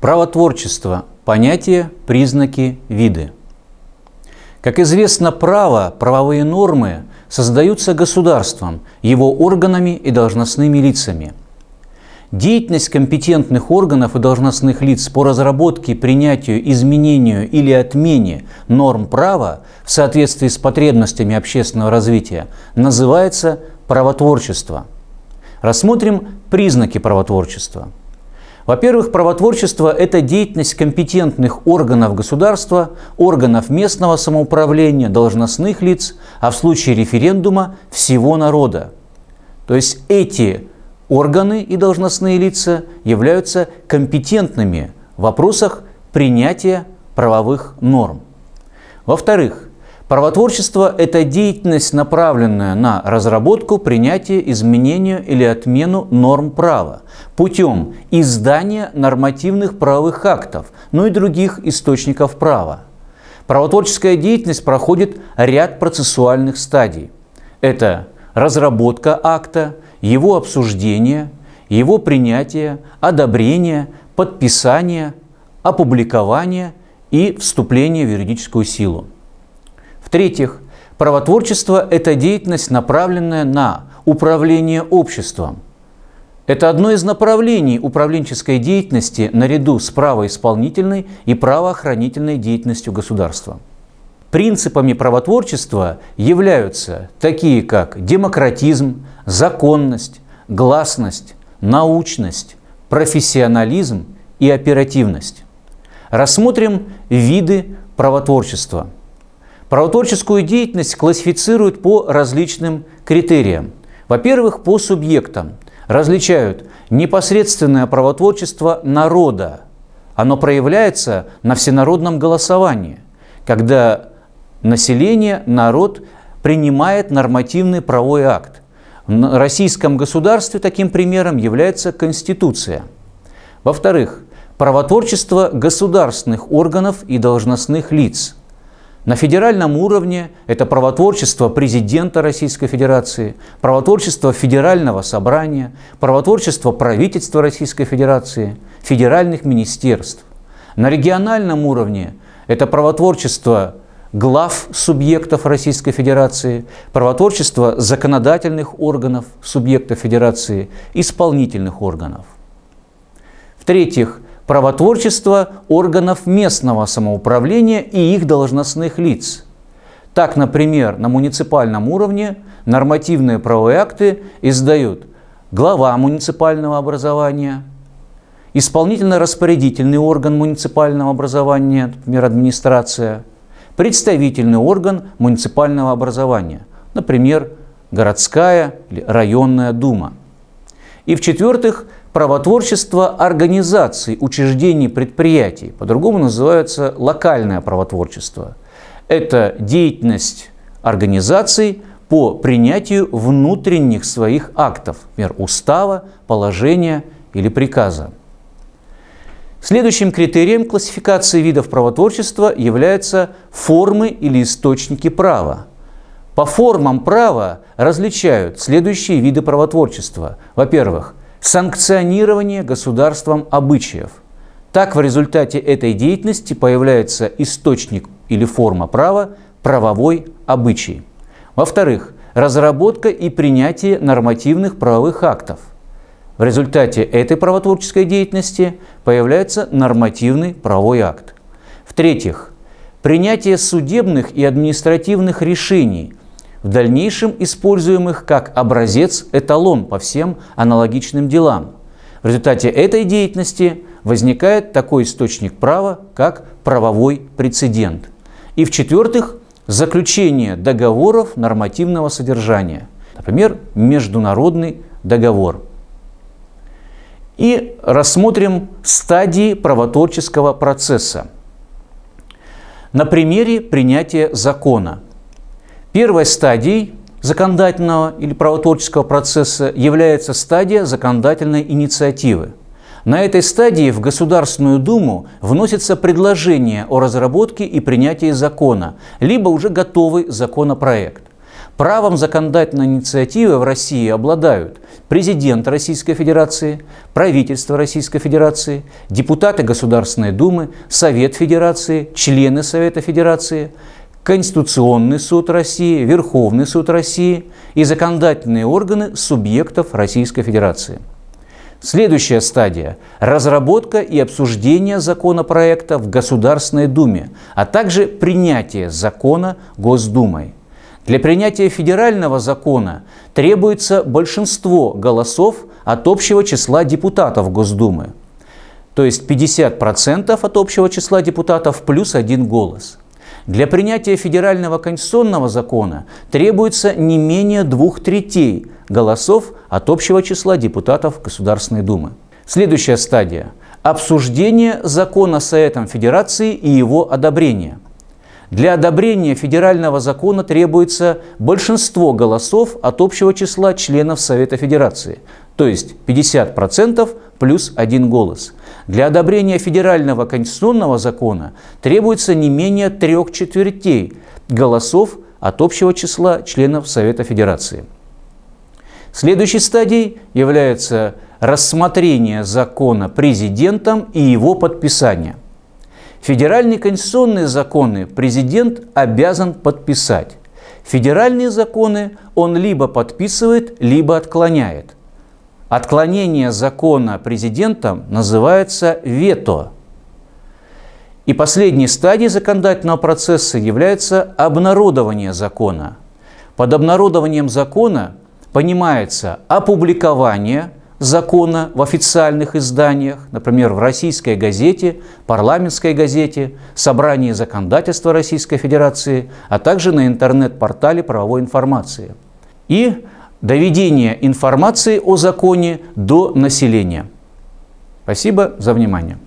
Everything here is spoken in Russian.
Правотворчество. Понятие, признаки, виды. Как известно, право, правовые нормы создаются государством, его органами и должностными лицами. Деятельность компетентных органов и должностных лиц по разработке, принятию, изменению или отмене норм права в соответствии с потребностями общественного развития называется правотворчество. Рассмотрим признаки правотворчества – во-первых, правотворчество – это деятельность компетентных органов государства, органов местного самоуправления, должностных лиц, а в случае референдума – всего народа. То есть эти органы и должностные лица являются компетентными в вопросах принятия правовых норм. Во-вторых, Правотворчество – это деятельность, направленная на разработку, принятие, изменение или отмену норм права путем издания нормативных правовых актов, ну и других источников права. Правотворческая деятельность проходит ряд процессуальных стадий. Это разработка акта, его обсуждение, его принятие, одобрение, подписание, опубликование и вступление в юридическую силу. В-третьих, правотворчество – это деятельность, направленная на управление обществом. Это одно из направлений управленческой деятельности наряду с правоисполнительной и правоохранительной деятельностью государства. Принципами правотворчества являются такие, как демократизм, законность, гласность, научность, профессионализм и оперативность. Рассмотрим виды правотворчества – Правотворческую деятельность классифицируют по различным критериям. Во-первых, по субъектам. Различают непосредственное правотворчество народа. Оно проявляется на всенародном голосовании, когда население, народ принимает нормативный правовой акт. В российском государстве таким примером является Конституция. Во-вторых, правотворчество государственных органов и должностных лиц – на федеральном уровне это правотворчество президента Российской Федерации, правотворчество Федерального собрания, правотворчество правительства Российской Федерации, федеральных министерств. На региональном уровне это правотворчество глав субъектов Российской Федерации, правотворчество законодательных органов субъектов Федерации, исполнительных органов. В-третьих, правотворчество органов местного самоуправления и их должностных лиц. Так, например, на муниципальном уровне нормативные правовые акты издают глава муниципального образования, исполнительно-распорядительный орган муниципального образования, например, администрация, представительный орган муниципального образования, например, городская или районная дума. И в-четвертых, правотворчество организаций, учреждений, предприятий. По-другому называется локальное правотворчество. Это деятельность организаций по принятию внутренних своих актов, например, устава, положения или приказа. Следующим критерием классификации видов правотворчества являются формы или источники права. По формам права различают следующие виды правотворчества. Во-первых, санкционирование государством обычаев. Так в результате этой деятельности появляется источник или форма права правовой обычай. Во-вторых, разработка и принятие нормативных правовых актов. В результате этой правотворческой деятельности появляется нормативный правовой акт. В-третьих, принятие судебных и административных решений – в дальнейшем используемых как образец, эталон по всем аналогичным делам. В результате этой деятельности возникает такой источник права, как правовой прецедент. И в-четвертых, заключение договоров нормативного содержания, например, международный договор. И рассмотрим стадии правотворческого процесса. На примере принятия закона – Первой стадией законодательного или правотворческого процесса является стадия законодательной инициативы. На этой стадии в Государственную Думу вносится предложение о разработке и принятии закона, либо уже готовый законопроект. Правом законодательной инициативы в России обладают президент Российской Федерации, правительство Российской Федерации, депутаты Государственной Думы, Совет Федерации, члены Совета Федерации, Конституционный суд России, Верховный суд России и законодательные органы субъектов Российской Федерации. Следующая стадия – разработка и обсуждение законопроекта в Государственной Думе, а также принятие закона Госдумой. Для принятия федерального закона требуется большинство голосов от общего числа депутатов Госдумы, то есть 50% от общего числа депутатов плюс один голос – для принятия федерального конституционного закона требуется не менее двух третей голосов от общего числа депутатов Государственной Думы. Следующая стадия – обсуждение закона Советом Федерации и его одобрение. Для одобрения федерального закона требуется большинство голосов от общего числа членов Совета Федерации, то есть 50% плюс один голос. Для одобрения федерального конституционного закона требуется не менее трех четвертей голосов от общего числа членов Совета Федерации. Следующей стадией является рассмотрение закона президентом и его подписание. Федеральные конституционные законы президент обязан подписать. Федеральные законы он либо подписывает, либо отклоняет. Отклонение закона президентом называется вето. И последней стадией законодательного процесса является обнародование закона. Под обнародованием закона понимается опубликование закона в официальных изданиях, например, в российской газете, парламентской газете, собрании законодательства Российской Федерации, а также на интернет-портале правовой информации. И доведение информации о законе до населения. Спасибо за внимание.